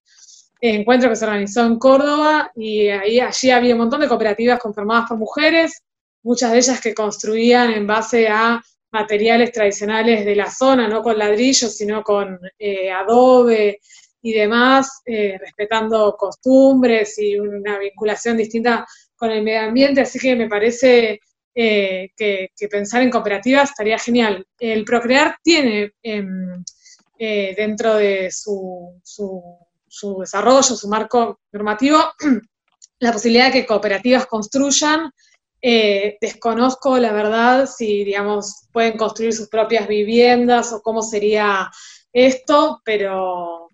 encuentro que se organizó en Córdoba y ahí, allí había un montón de cooperativas conformadas por mujeres, muchas de ellas que construían en base a materiales tradicionales de la zona, no con ladrillos, sino con eh, adobe y demás, eh, respetando costumbres y una vinculación distinta con el medio ambiente, así que me parece eh, que, pensar en cooperativas estaría genial. El Procrear tiene em, dentro de su, su desarrollo, su marco normativo, la posibilidad de que cooperativas construyan eh, desconozco, la verdad, si, digamos, pueden construir sus propias viviendas o cómo sería esto, pero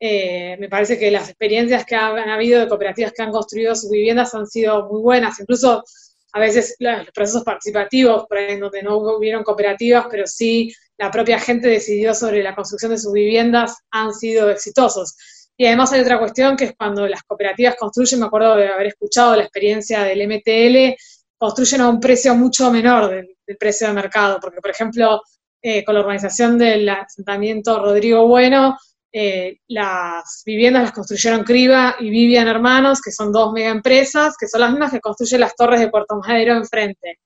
eh, me parece que las experiencias que han, habido de cooperativas que han construido sus viviendas han sido muy buenas. Incluso a veces los procesos participativos, por ahí donde no hubieron cooperativas, pero sí la propia gente decidió sobre la construcción de sus viviendas, han sido exitosos. Y además hay otra cuestión que es cuando las cooperativas construyen, me acuerdo de haber escuchado la experiencia del MTL, construyen a un precio mucho menor del, precio de mercado, porque por ejemplo, eh, con la organización del asentamiento Rodrigo Bueno, eh, las viviendas las construyeron Criba y Vivian Hermanos, que son dos mega empresas, que son las mismas que construyen las torres de Puerto Madero enfrente.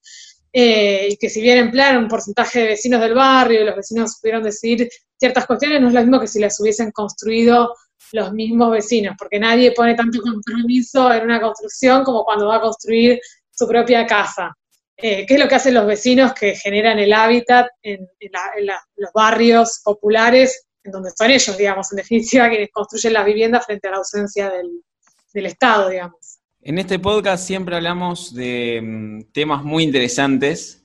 Eh, y que si bien emplearon un porcentaje de vecinos del barrio y los vecinos pudieron decidir ciertas cuestiones, no es lo mismo que si las hubiesen construido los mismos vecinos, porque nadie pone tanto compromiso en una construcción como cuando va a construir su propia casa. Eh, ¿Qué es lo que hacen los vecinos que generan el hábitat en, los barrios populares, en donde son ellos, digamos, en definitiva, quienes construyen las viviendas frente a la ausencia del, Estado, digamos? En este podcast siempre hablamos de mm, temas muy interesantes.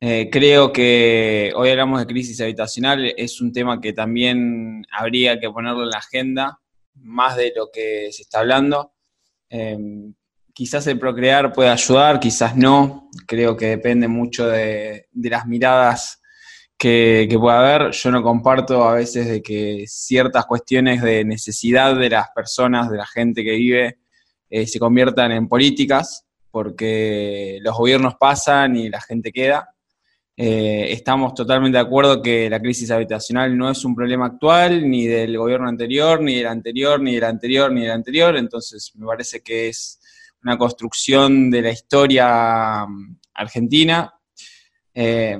Eh, creo que hoy hablamos de crisis habitacional, es un tema que también habría que ponerlo en la agenda, más de lo que se está hablando. Eh, quizás el procrear puede ayudar, quizás no. Creo que depende mucho de, las miradas que, pueda haber. Yo no comparto a veces de que ciertas cuestiones de necesidad de las personas, de la gente que vive, eh, se conviertan en políticas, porque los gobiernos pasan y la gente queda. Eh, estamos totalmente de acuerdo que la crisis habitacional no es un problema actual, ni del gobierno anterior, ni del anterior, ni del anterior, ni del anterior. Entonces, me parece que es una construcción de la historia mm, argentina. Eh,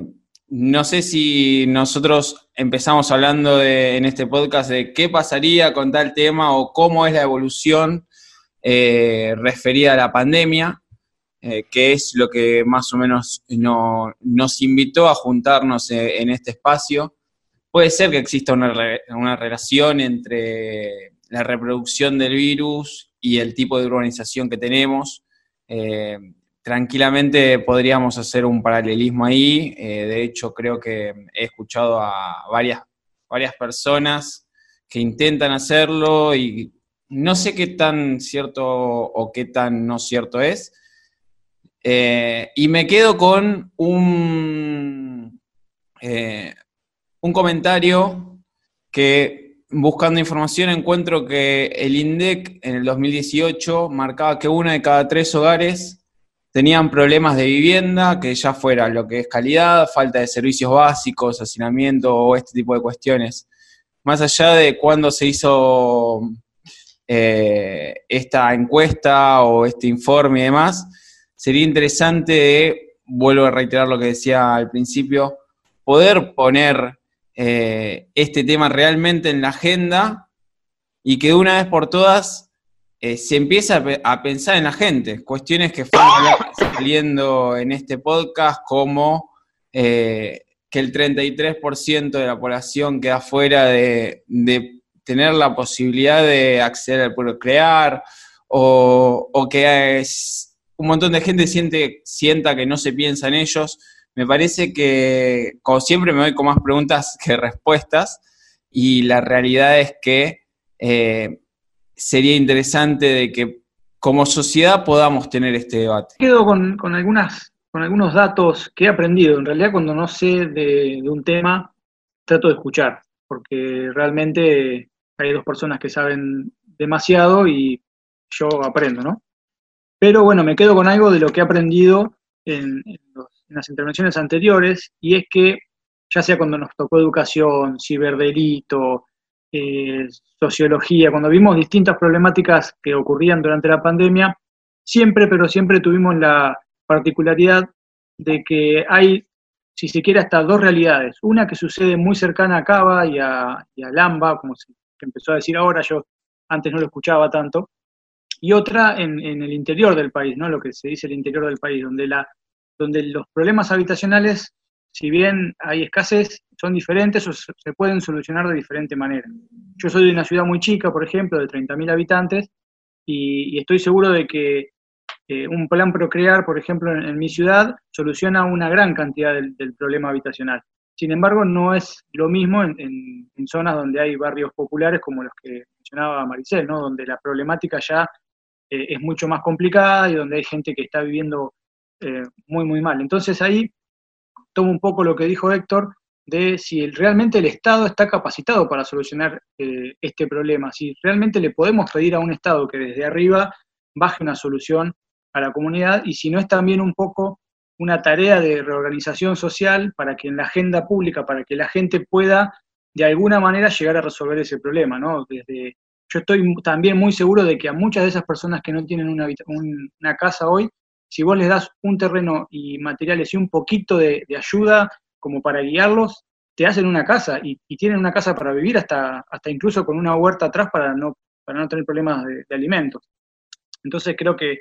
no sé si nosotros empezamos hablando en este podcast de qué pasaría con tal tema o cómo es la evolución eh, referida a la pandemia. Eh, que es lo que más o menos nos invitó a juntarnos eh, en este espacio. Puede ser que exista una, relación entre la reproducción del virus y el tipo de urbanización que tenemos. Eh, tranquilamente podríamos hacer un paralelismo ahí. de hecho, creo que he escuchado a varias, varias personas que intentan hacerlo y no sé qué tan cierto o qué tan no cierto es. Eh, y me quedo con un, eh, un comentario que buscando información encuentro que el INDEC en el 2018 marcaba que una de cada tres hogares tenían problemas de vivienda, que ya fuera lo que es calidad, falta de servicios básicos, hacinamiento o este tipo de cuestiones. Más allá de cuándo se hizo eh, esta encuesta o este informe y demás, sería interesante, vuelvo a reiterar lo que decía al principio, poder poner eh, este tema realmente en la agenda y que de una vez por todas eh, se empiece a, pensar en la gente. Cuestiones que fueron saliendo en este podcast como que el 33% de la población queda fuera de tener la posibilidad de acceder al pueblo crear, o, que un montón de gente siente, sienta que no se piensa en ellos. Me parece que, como siempre, me doy con más preguntas que respuestas, y la realidad es que eh, sería interesante de que como sociedad podamos tener este debate. Quedo con, algunas, con algunos datos que he aprendido. En realidad, cuando no sé de, de un tema, trato de escuchar, porque realmente hay dos personas que saben demasiado y yo aprendo, ¿no? Pero bueno, me quedo con algo de lo que he aprendido en, las intervenciones anteriores y es que ya sea cuando nos tocó educación, ciberdelito, eh, sociología, cuando vimos distintas problemáticas que ocurrían durante la pandemia, siempre, pero siempre tuvimos la particularidad de que hay, si se quiere, hasta dos realidades. Una que sucede muy cercana a Cava y a, y a Lamba, como se empezó a decir ahora, yo antes no lo escuchaba tanto, y otra en, el interior del país, ¿no? lo que se dice el interior del país, donde, la, donde los problemas habitacionales, si bien hay escasez, son diferentes o se pueden solucionar de diferente manera. Yo soy de una ciudad muy chica, por ejemplo, de 30.000 habitantes, y, estoy seguro de que eh, un plan Procrear, por ejemplo, en, mi ciudad, soluciona una gran cantidad del problema habitacional. Sin embargo, no es lo mismo en, zonas donde hay barrios populares como los que mencionaba Maricel, ¿no? donde la problemática ya eh, es mucho más complicada y donde hay gente que está viviendo eh, muy, muy mal. Entonces ahí tomo un poco lo que dijo Héctor de si realmente el Estado está capacitado para solucionar eh, este problema, si realmente le podemos pedir a un Estado que desde arriba baje una solución a la comunidad y si no es también un poco una tarea de reorganización social para que en la agenda pública, para que la gente pueda de alguna manera llegar a resolver ese problema, ¿no? Desde, yo estoy también muy seguro de que a muchas de esas personas que no tienen una, una casa hoy, si vos les das un terreno y materiales y un poquito de, ayuda como para guiarlos, te hacen una casa y, tienen una casa para vivir hasta, hasta incluso con una huerta atrás para no, para no tener problemas de alimentos. Entonces creo que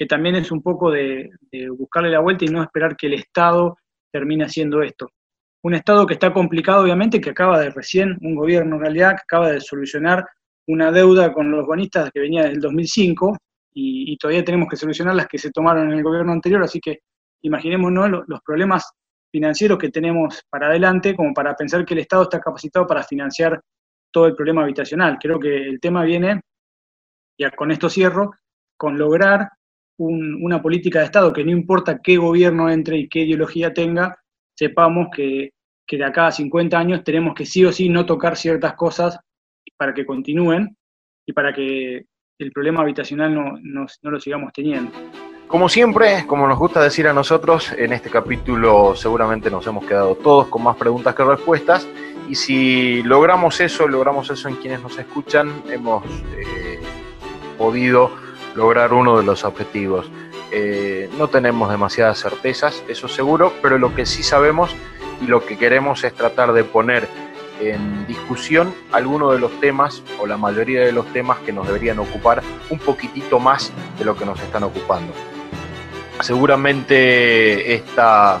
que también es un poco de, buscarle la vuelta y no esperar que el Estado termine haciendo esto. Un Estado que está complicado, obviamente, que acaba de recién, un gobierno en realidad, que acaba de solucionar una deuda con los bonistas que venía del 2005 y, todavía tenemos que solucionar las que se tomaron en el gobierno anterior, así que imaginémonos los, los problemas financieros que tenemos para adelante como para pensar que el Estado está capacitado para financiar todo el problema habitacional. Creo que el tema viene, ya con esto cierro, con lograr una política de Estado que no importa qué gobierno entre y qué ideología tenga, sepamos que, de acá a 50 años tenemos que sí o sí no tocar ciertas cosas para que continúen y para que el problema habitacional no, no, no lo sigamos teniendo. Como siempre, como nos gusta decir a nosotros, en este capítulo seguramente nos hemos quedado todos con más preguntas que respuestas. Y si logramos eso, logramos eso en quienes nos escuchan, hemos eh, podido lograr uno de los objetivos. Eh, no tenemos demasiadas certezas, eso seguro, pero lo que sí sabemos y lo que queremos es tratar de poner en discusión algunos de los temas o la mayoría de los temas que nos deberían ocupar un poquitito más de lo que nos están ocupando. seguramente esta,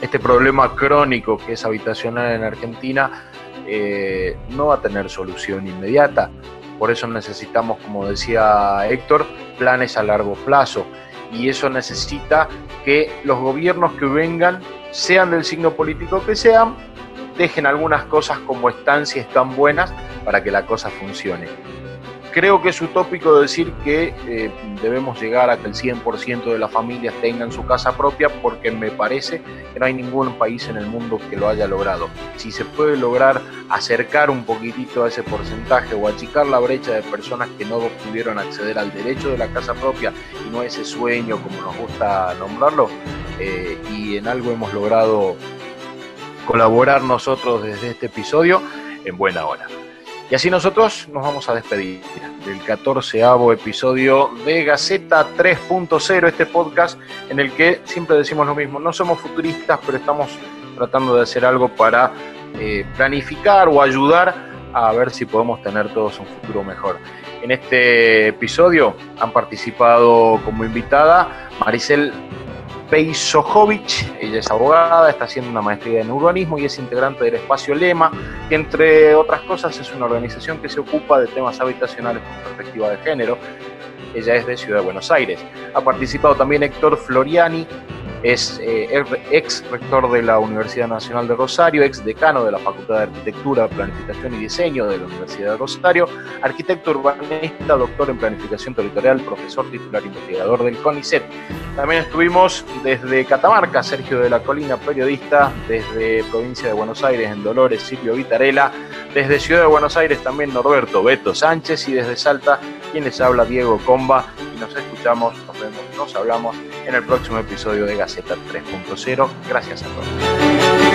este problema crónico que es habitacional en Argentina eh, no va a tener solución inmediata. Por eso necesitamos, como decía Héctor, planes a largo plazo. Y eso necesita que los gobiernos que vengan, sean del signo político que sean, dejen algunas cosas como están si están buenas para que la cosa funcione. Creo que es utópico decir que eh, debemos llegar a que el 100% de las familias tengan su casa propia porque me parece que no hay ningún país en el mundo que lo haya logrado. Si se puede lograr acercar un poquitito a ese porcentaje o achicar la brecha de personas que no pudieron acceder al derecho de la casa propia y no ese sueño como nos gusta nombrarlo, eh, y en algo hemos logrado colaborar nosotros desde este episodio en buena hora. Y así nosotros nos vamos a despedir del 14 episodio de Gaceta 3.0, este podcast en el que siempre decimos lo mismo, no somos futuristas, pero estamos tratando de hacer algo para eh, planificar o ayudar a ver si podemos tener todos un futuro mejor. En este episodio han participado como invitada Maricel Peisojovic, ella es abogada, está haciendo una maestría en urbanismo y es integrante del Espacio Lema, que entre otras cosas es una organización que se ocupa de temas habitacionales con perspectiva de género. Ella es de Ciudad de Buenos Aires. Ha participado también Héctor Floriani, es eh, ex rector de la Universidad Nacional de Rosario, ex decano de la Facultad de Arquitectura, Planificación y Diseño de la Universidad de Rosario, arquitecto urbanista, doctor en Planificación Territorial, profesor titular investigador del CONICET. También estuvimos desde Catamarca, Sergio de la Colina, periodista, desde Provincia de Buenos Aires, en Dolores, Silvio Vitarela, desde Ciudad de Buenos Aires también Norberto Beto Sánchez y desde Salta, quien les habla Diego Comba y nos escuchamos, nos vemos, nos hablamos en el próximo episodio de Gaceta 3.0. Gracias a todos.